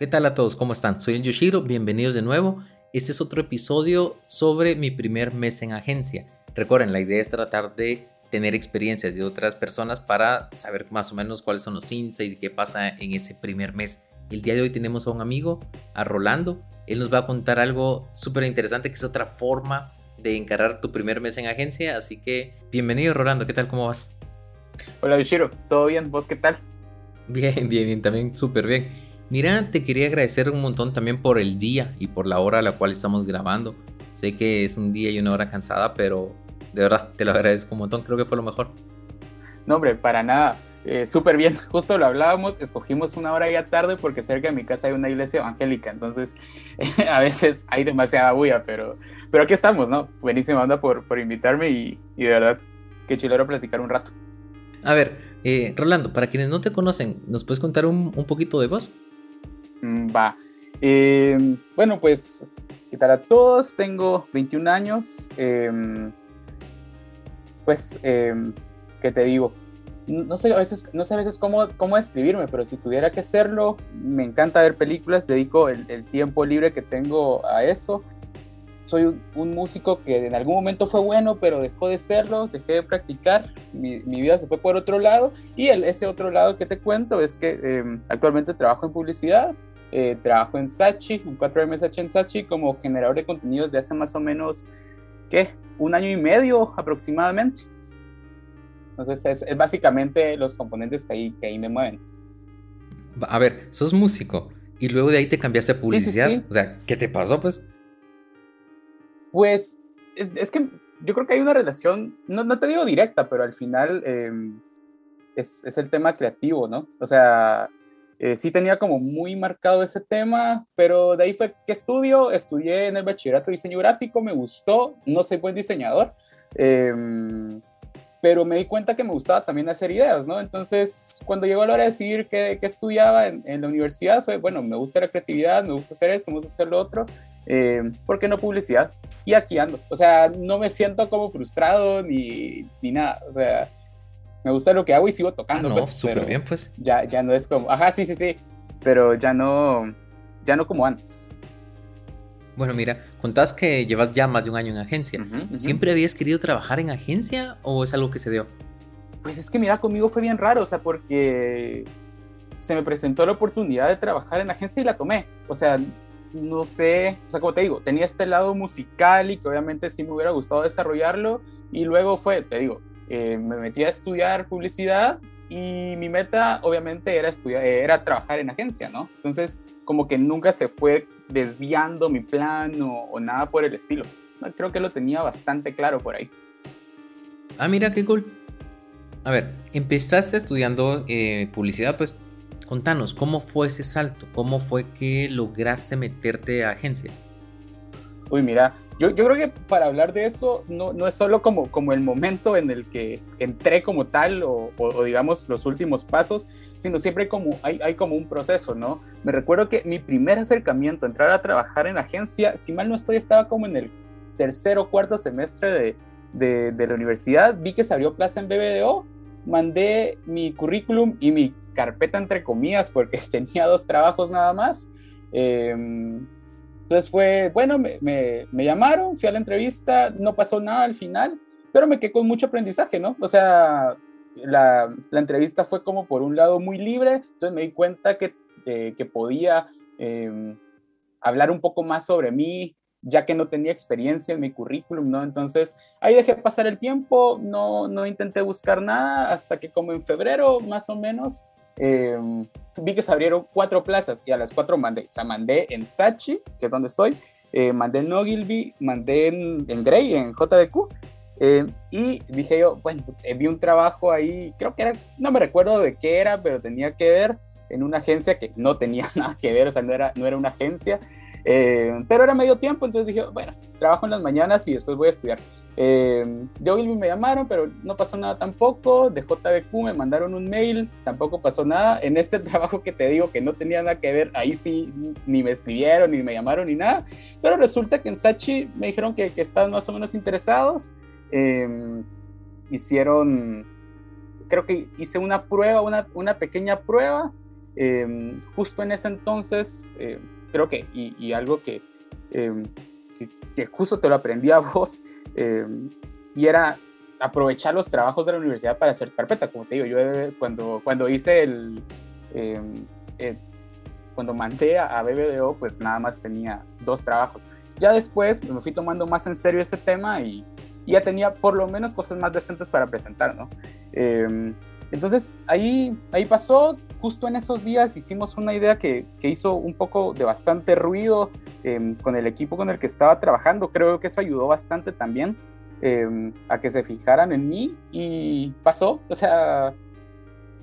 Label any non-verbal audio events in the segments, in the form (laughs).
¿Qué tal a todos? ¿Cómo están? Soy el Yoshiro, bienvenidos de nuevo. Este es otro episodio sobre mi primer mes en agencia. Recuerden, la idea es tratar de tener experiencias de otras personas para saber más o menos cuáles son los insights y qué pasa en ese primer mes. El día de hoy tenemos a un amigo, a Rolando. Él nos va a contar algo súper interesante que es otra forma de encarar tu primer mes en agencia. Así que bienvenido Rolando, ¿qué tal? ¿Cómo vas? Hola Yoshiro, ¿todo bien? ¿Vos qué tal? Bien, bien, bien, también súper bien. Mira, te quería agradecer un montón también por el día y por la hora a la cual estamos grabando. Sé que es un día y una hora cansada, pero de verdad te lo agradezco un montón, creo que fue lo mejor. No, hombre, para nada. Eh, Súper bien, (laughs) justo lo hablábamos, escogimos una hora ya tarde porque cerca de mi casa hay una iglesia evangélica, entonces (laughs) a veces hay demasiada bulla, pero, pero aquí estamos, ¿no? Buenísima onda por, por invitarme y, y de verdad, qué chilero platicar un rato. A ver, eh, Rolando, para quienes no te conocen, ¿nos puedes contar un, un poquito de vos? Mm, va. Eh, bueno, pues, ¿qué tal a todos? Tengo 21 años. Eh, pues, eh, ¿qué te digo? No sé a veces, no sé a veces cómo, cómo describirme, pero si tuviera que hacerlo, me encanta ver películas, dedico el, el tiempo libre que tengo a eso. Soy un, un, músico que en algún momento fue bueno, pero dejó de serlo, dejé de practicar, mi, mi vida se fue por otro lado y el, ese otro lado que te cuento es que actualmente trabajo en publicidad, eh, trabajo en Sachi, un 4MSH en Sachi como generador de contenidos de hace más o menos, ¿qué? Un año y medio aproximadamente. Entonces es, es básicamente los componentes que ahí, que ahí me mueven. A ver, sos músico y luego de ahí te cambiaste a publicidad. Sí, sí, sí. O sea, ¿qué te pasó pues? Pues es, es, que yo creo que hay una relación, no, no te digo directa, pero al final eh, es, es, el tema creativo, ¿no? O sea, eh, sí tenía como muy marcado ese tema, pero de ahí fue que estudio, estudié en el bachillerato diseño gráfico, me gustó, no soy buen diseñador, eh, pero me di cuenta que me gustaba también hacer ideas, ¿no? Entonces, cuando llegó la hora de decidir qué, qué estudiaba en, en, la universidad, fue, bueno, me gusta la creatividad, me gusta hacer esto, me gusta hacer lo otro, eh, ¿por qué no publicidad? Y aquí ando, o sea, no me siento como frustrado ni, ni nada, o sea, me gusta lo que hago y sigo tocando. Ah, no, pues, súper bien, pues. Ya, ya no es como, ajá, sí, sí, sí, pero ya no, ya no como antes. Bueno, mira, contabas que llevas ya más de un año en agencia. Uh -huh, uh -huh. ¿Siempre habías querido trabajar en agencia o es algo que se dio? Pues es que mira, conmigo fue bien raro, o sea, porque se me presentó la oportunidad de trabajar en agencia y la tomé. O sea, no sé, o sea, como te digo, tenía este lado musical y que obviamente sí me hubiera gustado desarrollarlo. Y luego fue, te digo, eh, me metí a estudiar publicidad y mi meta obviamente era estudiar, era trabajar en agencia, ¿no? Entonces, como que nunca se fue desviando mi plan o, o nada por el estilo. Creo que lo tenía bastante claro por ahí. Ah, mira, qué cool. A ver, empezaste estudiando eh, publicidad, pues contanos, ¿cómo fue ese salto? ¿Cómo fue que lograste meterte a agencia? Uy, mira, yo, yo creo que para hablar de eso no, no, es solo como, como el momento en el que entré como tal o, o, o digamos los últimos pasos, sino siempre como hay, hay, como un proceso, ¿no? Me recuerdo que mi primer acercamiento entrar a trabajar en agencia, si mal no estoy, estaba como en el tercer o cuarto semestre de, de, de la universidad, vi que se abrió plaza en BBDO, mandé mi currículum y mi carpeta entre comillas porque (laughs) tenía dos trabajos nada más. Eh, entonces fue, bueno, me, llamaron, fui a la entrevista, no pasó nada al final, pero me quedé con mucho aprendizaje, ¿no? O sea, la, entrevista fue como por un lado muy libre, entonces me di cuenta que, eh, que podía eh, hablar un poco más sobre mí, ya que no tenía experiencia en mi currículum, ¿no? Entonces ahí dejé pasar el tiempo, no, no intenté buscar nada hasta que como en febrero más o menos eh, vi que se abrieron cuatro plazas y a las cuatro mandé, o sea, mandé en Sachi, que es donde estoy, eh, mandé en Ogilvy, mandé en, en Grey, en JDQ, eh, y dije yo, bueno, eh, vi un trabajo ahí, creo que era, no me recuerdo de qué era, pero tenía que ver en una agencia que no tenía (laughs) nada que ver, o sea, no era, no era una agencia, eh, pero era medio tiempo, entonces dije, bueno, trabajo en las mañanas y después voy a estudiar. Eh, Ogilvy me llamaron, pero no pasó nada tampoco. De JBQ me mandaron un mail, tampoco pasó nada. En este (laughs) trabajo que te digo que no tenía nada que ver, ahí sí ni me escribieron, ni me llamaron, ni nada. Pero resulta que en Sachi me dijeron que, que estaban más o menos interesados. Eh, hicieron, creo que hice una prueba, una, una pequeña prueba em, justo en ese entonces, eh, creo que, y, algo em, que, que, justo te lo aprendí a (laughs) vos, em, y era aprovechar los trabajos de la universidad para hacer carpeta. Como te digo, yo cuando, cuando hice el, cuando mandé a, BBDO, pues nada más tenía dos trabajos. Ya después me fui tomando más en serio ese tema y, ya tenía por lo menos cosas más decentes para presentar, ¿no? Em, entonces ahí, ahí pasó, justo en esos días hicimos una idea que, que hizo un poco de bastante ruido em, con el equipo con el que estaba trabajando, creo que eso ayudó bastante también em, a que se fijaran en mí y pasó, o sea,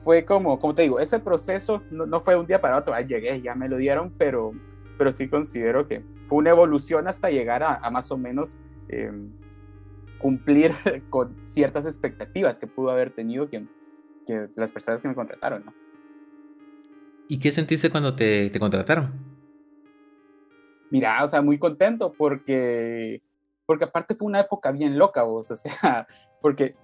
fue como, como te digo, ese proceso no, no fue un día para otro, ahí llegué, ya me lo dieron, pero, pero sí considero que fue una evolución hasta llegar a, más o menos cumplir (laughs) con ciertas expectativas que pudo haber tenido que, que las personas que me contrataron, ¿no? ¿Y qué sentiste cuando te, te, contrataron? Mira, o sea, muy contento porque, porque aparte fue una época bien loca, vos, o sea, (laughs) porque,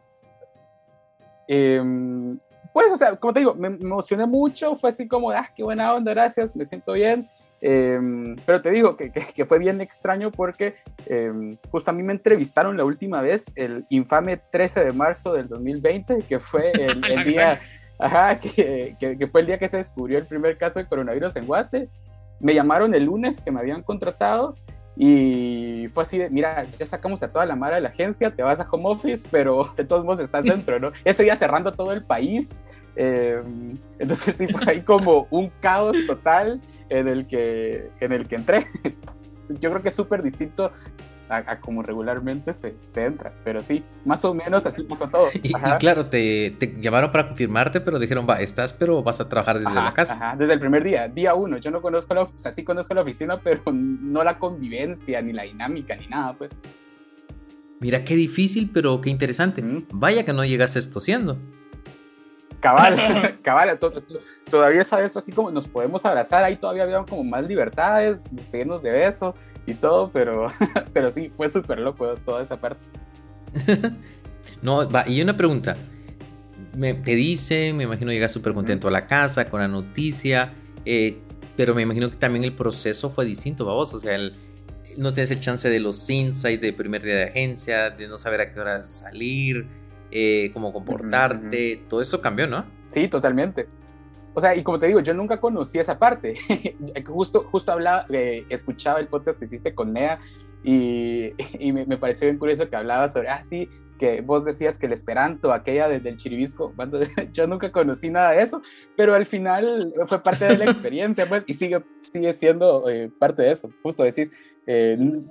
em, pues, o sea, como te digo, me emocioné mucho, fue así como, ah, qué buena onda, gracias, me siento bien, Em, pero te digo que, que, fue bien extraño porque eh, justo a mí me entrevistaron la última vez el infame 13 de marzo del 2020, que fue (laughs) el, día, ajá, que, que, fue el día que se descubrió el primer caso de coronavirus en Guate. Me llamaron el lunes que me habían contratado y fue así de, mira, ya sacamos a toda la mara de la agencia, te vas a home office, pero (laughs) de todos modos estás dentro, ¿no? Ese día cerrando todo el país. Em, entonces sí, fue ahí como un caos total en el que, en el que entré. (laughs) Yo creo que es súper distinto a, como regularmente se, se, entra, pero sí, más o menos así puso todo. Y, claro, te, te, llamaron para confirmarte, pero dijeron, va, estás, pero vas a trabajar desde la casa. Ajá, desde el primer día, día uno. Yo no conozco la, o sea, sí conozco la oficina, pero no la convivencia, ni la dinámica, ni nada, pues. Mira qué difícil, pero qué interesante. Vaya que no llegaste siendo Cabal, (laughs) cabal, todavía sabes así como nos podemos abrazar, ahí todavía había como más libertades, despedirnos de beso y todo, pero, (laughs) pero sí, fue súper loco toda esa parte. (laughs) no, va, y una pregunta. Me, te dice, me imagino llegas súper contento a la casa con la noticia, eh, pero me imagino que también el proceso fue distinto, vos, o sea, no tienes el chance de los insights de primer día de agencia, de no saber a qué hora salir, eh, cómo comportarte, todo eso cambió, ¿no? Sí, totalmente. O sea, y como te digo, yo nunca conocí esa parte. (laughs) justo, justo hablaba, eh, escuchaba el podcast que hiciste con Nea y, (laughs) y me, pareció bien curioso que hablaba sobre, ah, sí, que vos decías que el esperanto, aquella desde el chiribisco, (laughs) yo nunca conocí nada de eso, pero al final fue parte de la experiencia, pues, y sigue, sigue siendo eh, parte de eso. Justo decís,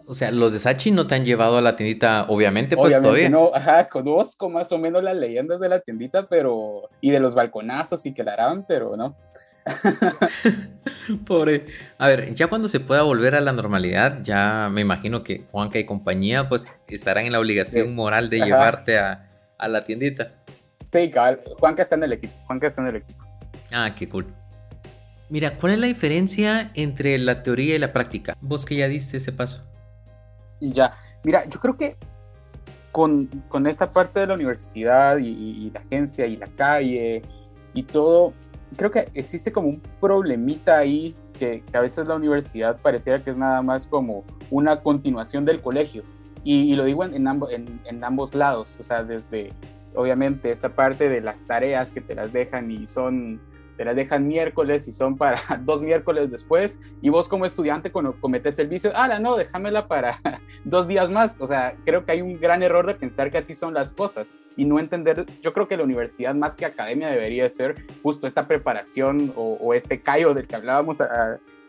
o sea, los de Sachi no te han llevado a la tiendita, obviamente, pues todavía. No, ajá, conozco más o menos las leyendas de la tiendita, pero. y de los balconazos y que la harán, pero no. (laughs) Pobre. A ver, ya cuando se pueda volver a la normalidad, ya me imagino que Juanca y compañía, pues estarán en la obligación moral de llevarte a, a, la tiendita. Sí, cabal. Juanca está en el equipo. Juanca está en el equipo. Ah, qué cool. Mira, ¿cuál es la diferencia entre la teoría y la práctica? Vos que ya diste ese paso. Ya, mira, yo creo que con, con esta parte de la universidad y, la agencia y la calle y todo, creo que existe como un problemita ahí que, a veces la universidad pareciera que es nada más como una continuación del colegio. Y, lo digo en, en, en ambos lados, o sea, desde obviamente esta parte de las tareas que te las dejan y son te las dejan miércoles y son para (laughs) dos miércoles después, y vos como estudiante cuando cometes el vicio, ah, no, déjamela para (laughs) dos días más. O sea, creo que hay un gran error de pensar que así son las cosas y no entender, yo creo que la universidad más que academia debería ser justo esta preparación o, este callo del que hablábamos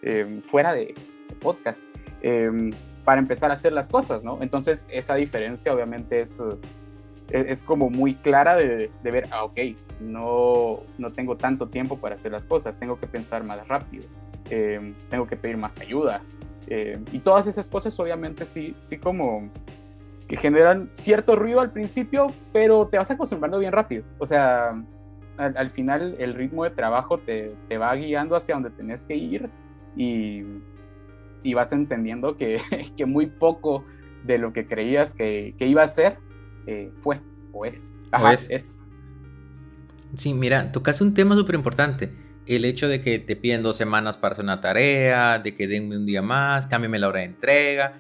em, fuera de, podcast. Em, para empezar a hacer las cosas, ¿no? Entonces, esa diferencia obviamente es, es, como muy clara de, ver, ah, ok, no, no tengo tanto tiempo para hacer las cosas, tengo que pensar más rápido, eh, tengo que pedir más ayuda. Eh, y todas esas cosas obviamente sí, sí como que generan cierto ruido al principio, pero te vas acostumbrando bien rápido. O sea, al, final el ritmo de trabajo te, te, va guiando hacia donde tenés que ir y, y vas entendiendo que, (laughs) que, muy poco de lo que creías que, que iba a ser eh, fue o es. Ajá, es. Sí, mira, tocaste un tema súper importante, el hecho de que te piden dos semanas para hacer una tarea, de que denme un día más, cámbiame la hora de entrega,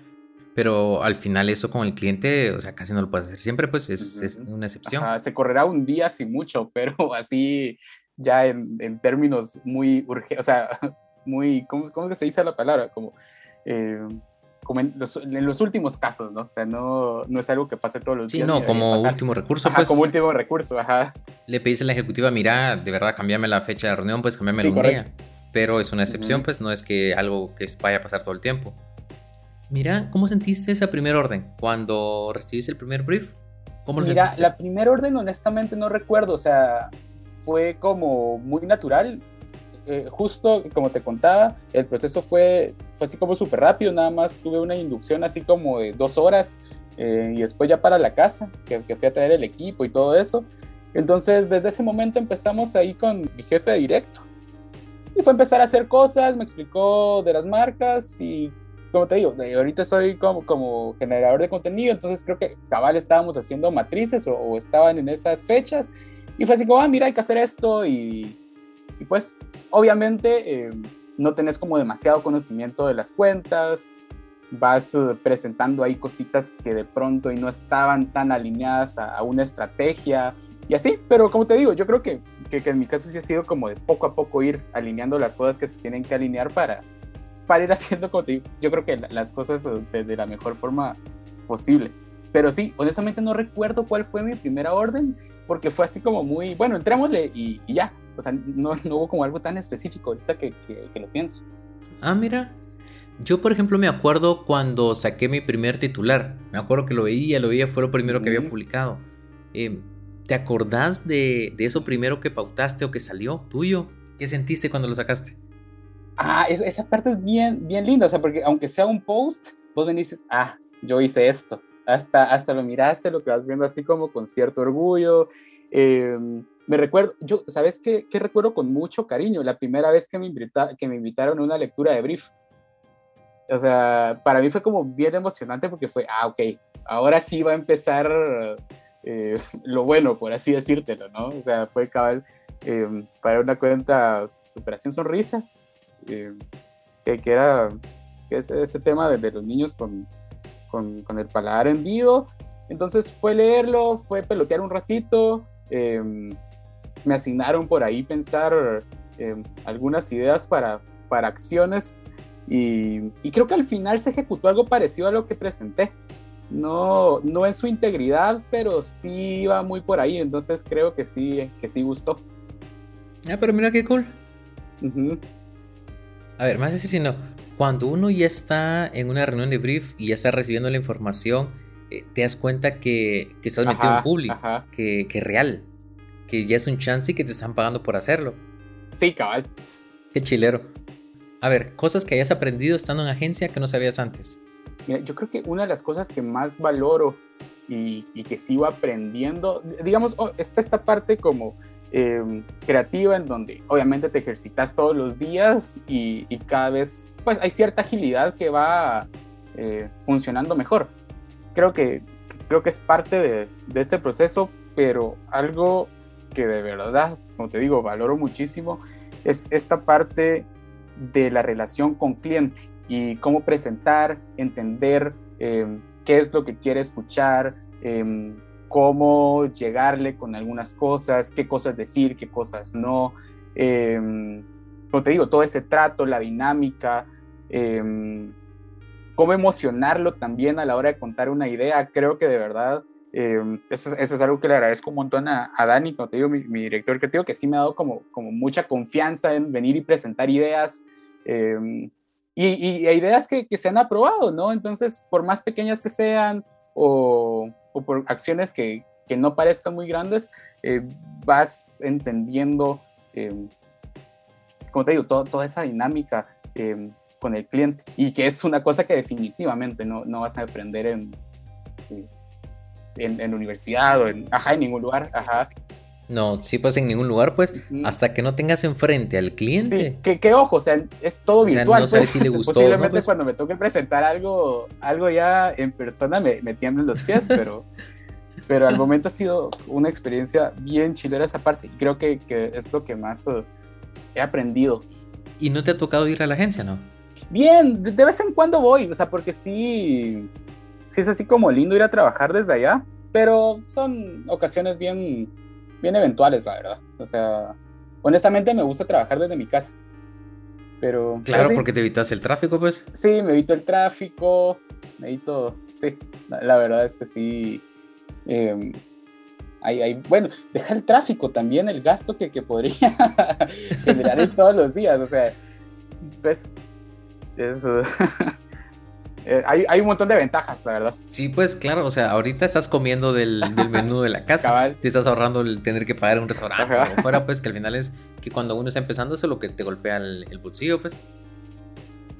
pero al final eso con el cliente, o sea, casi no lo puedes hacer siempre, pues es, una excepción. se correrá un día si mucho, (laughs) pero así ya en, términos muy urgentes, o sea, (laughs) muy, ¿cómo, ¿cómo, se dice la palabra? Como, eh, como en los, últimos casos, ¿no? O sea, no, no es algo que pase todos los días. Sí, no, como último recurso, ajá, pues. como último recurso, ajá. Le pedís a la ejecutiva, mira, de verdad, cambiame la fecha de reunión, pues cambiame un día. Pero es una excepción, pues no es que algo que vaya a pasar todo el tiempo. Mira, ¿cómo sentiste esa primera orden cuando recibiste el primer brief? ¿Cómo lo Mira, la primera orden honestamente no recuerdo, o sea, fue como muy natural. Eh, justo como te contaba, el proceso fue, fue así como súper rápido, nada más tuve una inducción así como de dos horas eh, y después ya para la casa, que, que, fui a traer el equipo y todo eso. Entonces, desde ese momento empezamos ahí con mi jefe directo. Y fue empezar a hacer cosas, me explicó de las marcas y como te digo, ahorita soy como, como generador de contenido, entonces creo que cabal estábamos haciendo matrices o, estaban en esas fechas y fue así como, ah, mira, hay que hacer esto y, y pues obviamente eh, no tenés como demasiado conocimiento de las cuentas, vas eh, presentando ahí cositas que de pronto y no estaban tan alineadas a, una estrategia y así, pero como te digo, yo creo que, que, que en mi caso sí ha sido como de poco a poco ir alineando las cosas que se tienen que alinear para para ir (laughs) haciendo como yo creo que las cosas de, la mejor forma posible. Pero sí, honestamente no recuerdo cuál fue mi primera orden, porque fue así como muy, bueno, entrémosle y, y ya. O sea, no, (laughs) no, hubo como algo tan específico ahorita que, que, lo pienso. Ah, mira. Yo, por ejemplo, me acuerdo cuando saqué mi primer titular. Me acuerdo que lo veía, lo veía, fue lo primero que había publicado. Eh, ¿Te acordás de, de eso primero que pautaste o que salió tuyo? ¿Qué sentiste cuando lo sacaste? Ah, esa parte es bien, bien linda, o sea, porque aunque sea un post, vos venís dices, ah, yo hice esto, hasta, hasta lo miraste, lo que vas viendo así como con cierto orgullo. Em, me recuerdo, yo, ¿sabes qué, qué, recuerdo con mucho cariño? La primera vez que me, invita, que me invitaron a una lectura de brief. O sea, para mí fue como bien emocionante porque fue, ah, ok, ahora sí va a empezar eh, (laughs) lo bueno, por así decírtelo, ¿no? O sea, fue cabal em, para una cuenta Operación Sonrisa, eh, que, era que es este tema de, los niños con, con, el paladar hendido. Entonces fue leerlo, fue pelotear un ratito, em, me asignaron por ahí pensar em, algunas ideas para, para acciones y, y, creo que al final se ejecutó algo parecido a lo que presenté. No, no en su integridad, pero sí iba muy por ahí, entonces creo que sí, que sí gustó. Ah, pero mira qué cool. A ver, más decir si no. Cuando uno ya está en una reunión de brief y ya está recibiendo la información, eh, te das cuenta que, que estás metido en público, que, que es real, que ya es un chance y que te están pagando por hacerlo. Sí, cabal. Qué chilero. A ver, cosas que hayas aprendido estando en agencia que no sabías antes. Mira, yo creo que una de las cosas que más valoro y, y que sigo aprendiendo, digamos, oh, está esta parte como Em, creativa en donde obviamente te ejercitas todos los días y, cada vez pues hay cierta agilidad que va eh, funcionando mejor. Creo que, creo que es parte de, de, este proceso, pero algo que de verdad, como te digo, valoro muchísimo es esta parte de la relación con cliente y cómo presentar, entender em, qué es lo que quiere escuchar, eh, cómo llegarle con algunas cosas, qué cosas decir, qué cosas no. Eh, como te digo, todo ese trato, la dinámica, em, cómo emocionarlo también a la hora de contar una idea. Creo que de verdad em, eso, es algo que le agradezco un montón a, Dani, como te digo, mi, director creativo, que sí me ha dado como, como mucha confianza en venir y presentar ideas. Y, y, ideas que, que, se han aprobado, ¿no? Entonces, por más pequeñas que sean, o, o por acciones que, que, no parezcan muy grandes, eh, vas entendiendo, eh, como te digo, toda esa dinámica eh, con el cliente y que es una cosa que definitivamente no, no vas a aprender en, en, en, universidad o en, ajá, en ningún lugar. Ajá. No, sí, pues en ningún lugar, pues, hasta que no tengas enfrente al cliente. Sí, que, ojo, o sea, es todo virtual. no sabes pues. si le gustó. (laughs) Posiblemente pues. cuando me toque presentar algo, algo ya en persona me, me los pies, (laughs) pero, pero al momento ha sido una experiencia bien chilera esa parte. Y creo que, que es lo que más, he aprendido. ¿Y no te ha tocado ir a la agencia, no? Bien, de, vez en cuando voy, o sea, porque sí, sí es así como lindo ir a trabajar desde allá, pero son ocasiones bien, bien eventuales, la verdad. O sea, honestamente me gusta trabajar desde mi casa. Pero, claro, porque te evitas el tráfico, pues. Sí, me evito el tráfico, me evito, sí, la, verdad es que sí. Eh, hay, bueno, deja el tráfico también, el gasto que, que podría (laughs) generar todos los días, o sea, pues, es, (laughs) eh, hay, hay, un montón de ventajas, la verdad. Sí, pues claro, o sea, ahorita estás comiendo del, del menú de la (laughs) casa, te estás ahorrando el tener que pagar un restaurante o fuera, pues que al final es que cuando uno está empezando eso es lo que te golpea el, el bolsillo, pues.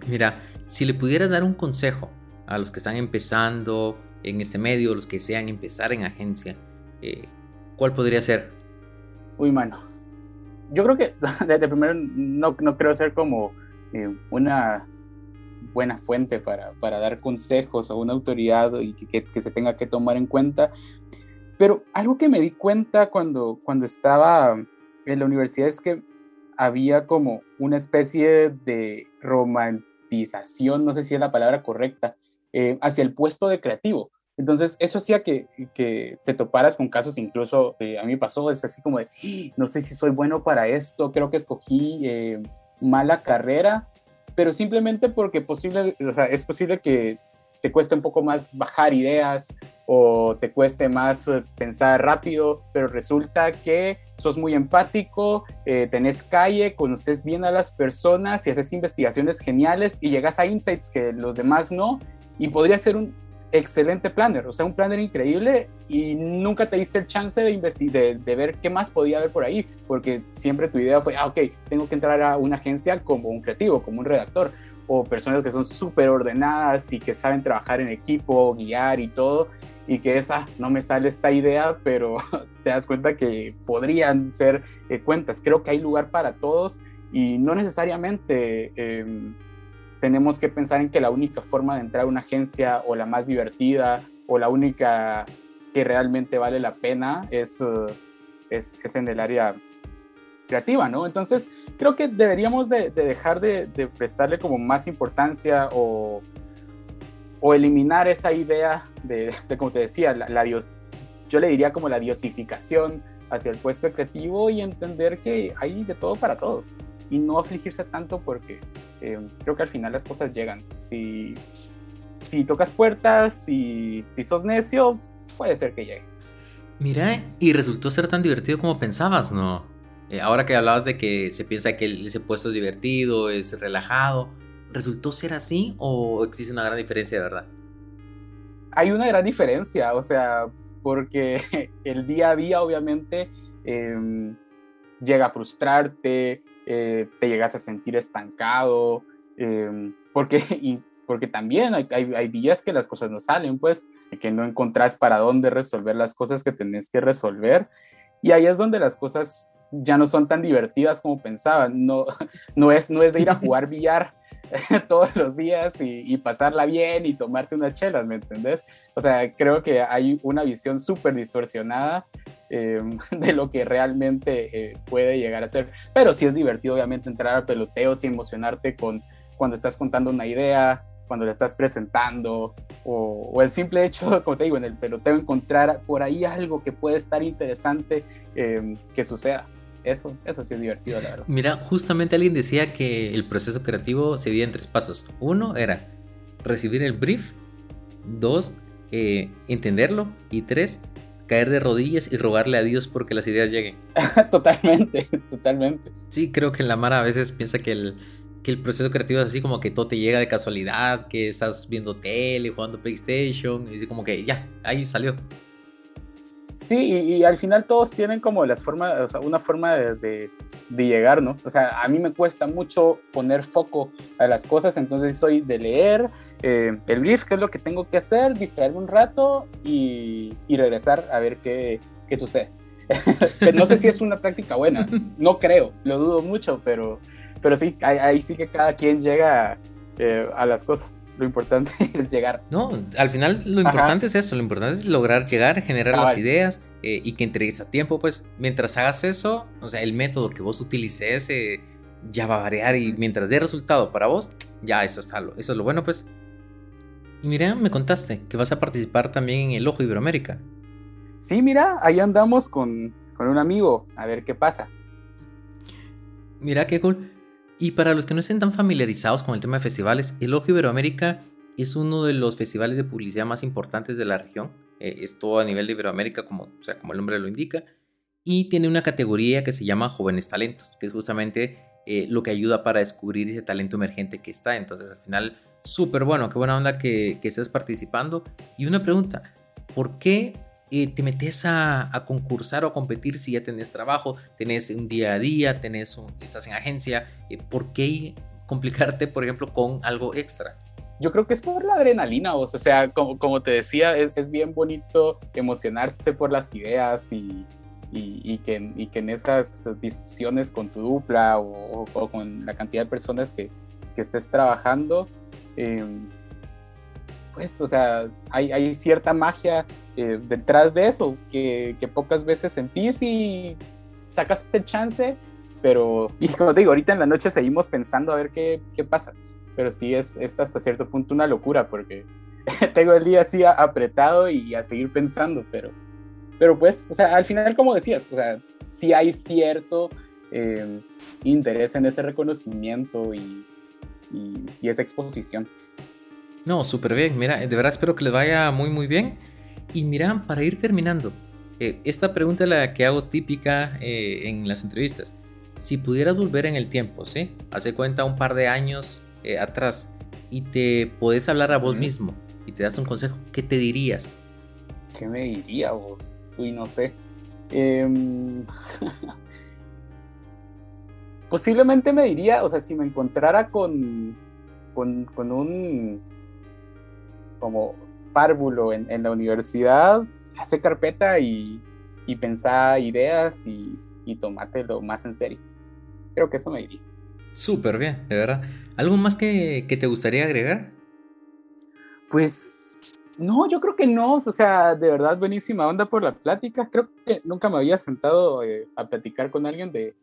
Mira, si le pudieras dar un consejo a los que están empezando en este medio, los que sean empezar en agencia, eh, ¿cuál podría ser? Uy, mano. Yo creo que (laughs) desde primero no, no creo ser como eh, una buena fuente para, para, dar consejos o una autoridad y que, que, se tenga que tomar en cuenta. Pero algo que me di cuenta cuando, cuando estaba en la universidad es que había como una especie de romantización, no sé si es la palabra correcta, eh, hacia el puesto de creativo. Entonces, eso hacía que, que te toparas con casos, incluso a mí pasó, es así como de, ¡Ah! no sé si soy bueno para esto, creo que escogí eh, mala carrera, pero simplemente porque posible, o sea, es posible que te cueste un poco más bajar ideas o te cueste más eh, pensar rápido, pero resulta que sos muy empático, tenés calle, conoces bien a las personas y haces investigaciones geniales y llegas a insights que los demás no, y podría ser un excelente planner, o sea, un planner increíble y nunca te diste el chance de, de, de, ver qué más podía haber por ahí, porque siempre tu idea fue, ah, ok, tengo que entrar a una agencia como un creativo, como un redactor, o personas que son súper ordenadas y que saben trabajar en equipo, guiar y todo, y que esa no me sale esta idea, pero (laughs) te das cuenta que podrían ser eh, cuentas. Creo que hay lugar para todos y no necesariamente... Eh, tenemos que pensar en que la única forma de entrar a una agencia o la más divertida o la única que realmente vale la pena es, uh, es, es, en el área creativa, ¿no? Entonces, creo que deberíamos de, dejar de, prestarle como más importancia o, o eliminar esa idea de, como te decía, la, la dios, yo le diría como la diosificación hacia el puesto creativo y entender que hay de todo para todos y no afligirse tanto porque eh, creo que al final las cosas llegan. Si, si tocas puertas, si, si sos necio, puede ser que llegue. Mira, y resultó ser tan divertido como pensabas, ¿no? Eh, ahora que hablabas de que se piensa que ese puesto es divertido, es relajado, ¿resultó ser así o existe una gran diferencia de verdad? Hay una gran diferencia, o sea, porque (laughs) el día a día obviamente em, llega a frustrarte, eh, te llegas a sentir estancado, em, porque, (laughs) y, porque también hay, hay, días que las cosas no salen, pues, que no encontrás para dónde resolver las cosas que tenés que resolver. Y ahí es donde las cosas ya no son tan divertidas como pensaban. No, (laughs) no, es, no es de ir a (laughs) jugar billar (laughs) todos los días y, y, pasarla bien y tomarte unas chelas, ¿me entendés? O sea, creo que hay una visión súper distorsionada Em, (laughs) de lo que realmente eh, puede llegar a ser. Pero sí es divertido, obviamente, entrar a peloteos y emocionarte con cuando estás contando una idea, cuando la estás presentando, o, el simple hecho, (laughs) como te digo, en el peloteo encontrar por ahí algo que puede estar interesante em, que suceda. Eso, eso sí es divertido, la verdad. Mira, justamente alguien decía que el proceso creativo se divide en tres pasos. Uno era recibir el brief, dos, eh, entenderlo, y tres, caer de rodillas y rogarle a Dios porque las ideas lleguen. (laughs) totalmente, totalmente. Sí, creo que la Mara a veces piensa que el, que el proceso creativo es así como que todo te llega de casualidad, que estás viendo tele, jugando PlayStation, y así como que ya, ahí salió. Sí, y, al final todos tienen como las formas, o sea, una forma de, de, llegar, ¿no? O sea, a mí me cuesta mucho poner foco a las cosas, entonces soy de leer, eh, el brief, qué es lo que tengo que hacer, distraerme un rato y, regresar a ver qué, qué sucede. (laughs) no sé si es una práctica buena, no creo, lo dudo mucho, pero, pero sí, ahí, sí que cada quien llega eh, a las cosas. Lo importante (laughs) es llegar. No, al final lo importante es eso, lo importante es lograr llegar, generar las ideas eh, y que entregues a tiempo, pues mientras hagas eso, o sea, el método que vos utilices eh, ya va a variar y mientras dé resultado para vos, ya eso está, eso es lo bueno, pues. Y mira, me contaste que vas a participar también en el Ojo Iberoamérica. Sí, mira, ahí andamos con, con un amigo, a ver qué pasa. Mira qué cool. Y para los que no estén tan familiarizados con el tema de festivales, el Ojo Iberoamérica es uno de los festivales de publicidad más importantes de la región. Eh, es todo a nivel de Iberoamérica, como, o sea, como el nombre lo indica. Y tiene una categoría que se llama Jóvenes Talentos, que es justamente eh, lo que ayuda para descubrir ese talento emergente que está. Entonces, al final, súper bueno, qué buena onda que, que estés participando. Y una pregunta, ¿por qué eh, te metes a, concursar o a competir si ya tenés trabajo, tenés un día a día, tenés estás en agencia? ¿Por qué complicarte, por ejemplo, con algo extra? yo creo que es por la adrenalina, o sea, como, como te decía, es, bien bonito emocionarse por las ideas y, y, que, y, que, en esas discusiones con tu dupla o, con la cantidad de personas que, que estés trabajando, em, pues, o sea, hay, hay cierta magia eh, detrás de eso que, que, pocas veces sentís y sacaste el chance, pero, (laughs) y como te digo, ahorita en la noche seguimos pensando a ver qué, qué pasa pero sí es, es hasta cierto punto una locura porque (laughs) tengo el día así apretado y a seguir pensando, pero, pero pues, o sea, al final, como decías, o sea, sí hay cierto em, interés en ese reconocimiento y, y, esa exposición. No, súper bien, mira, de verdad espero que les vaya muy, muy bien. Y mira, para ir terminando, eh, esta pregunta es la que hago típica eh, en las entrevistas. Si pudieras volver en el tiempo, ¿sí? Hace cuenta un par de años eh, atrás y te podés hablar a vos mismo y te das un consejo, ¿qué te dirías? ¿Qué me diría vos? Uy, no sé. Em, (laughs) posiblemente me diría, o sea, si me encontrara con, con, un como párvulo en, la universidad, hace carpeta y, y pensá ideas y, y tomátelo más en serio. Creo que eso me diría. Súper bien, de verdad. ¿Algo más que, te gustaría agregar? Pues no, yo creo que no. O sea, de verdad, buenísima onda por la plática. Creo que nunca me había sentado eh, a platicar con alguien de,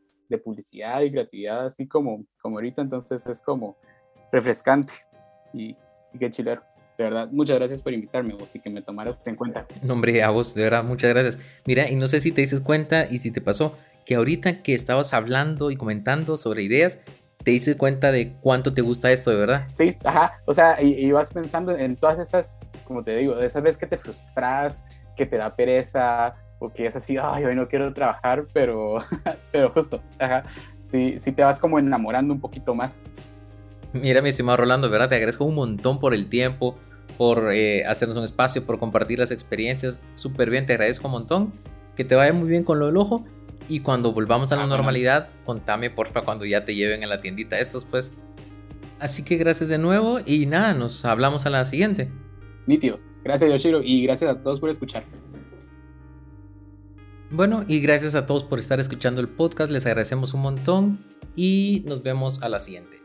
publicidad y creatividad así como, como ahorita. Entonces es como refrescante y, qué chilero. De verdad, muchas gracias por invitarme vos y que me tomaras en cuenta. No, hombre, a vos, de verdad, muchas gracias. Mira, y no sé si te dices cuenta y si te pasó que ahorita que estabas hablando y comentando sobre ideas, te dices cuenta de cuánto te gusta esto, de verdad. Sí, ajá. O sea, y, vas pensando en todas esas, como te digo, de esas veces que te frustras, que te da pereza, o que es así, ay, hoy no quiero trabajar, pero, (laughs) pero justo, ajá. Sí, sí te vas como enamorando un poquito más. Mira, mi estimado Rolando, de verdad, te agradezco un montón por el tiempo, por eh, hacernos un espacio, por compartir las experiencias. Súper bien, te agradezco un montón. Que te vaya muy bien con lo del ojo. Y cuando volvamos a la ah, normalidad, contame porfa cuando ya te lleven a la tiendita estos, pues. Así que gracias de nuevo y nada, nos hablamos a la siguiente. Nítido. Gracias Yoshiro y gracias a todos por escuchar. Bueno, y gracias a todos por estar escuchando el podcast, les agradecemos un montón y nos vemos a la siguiente.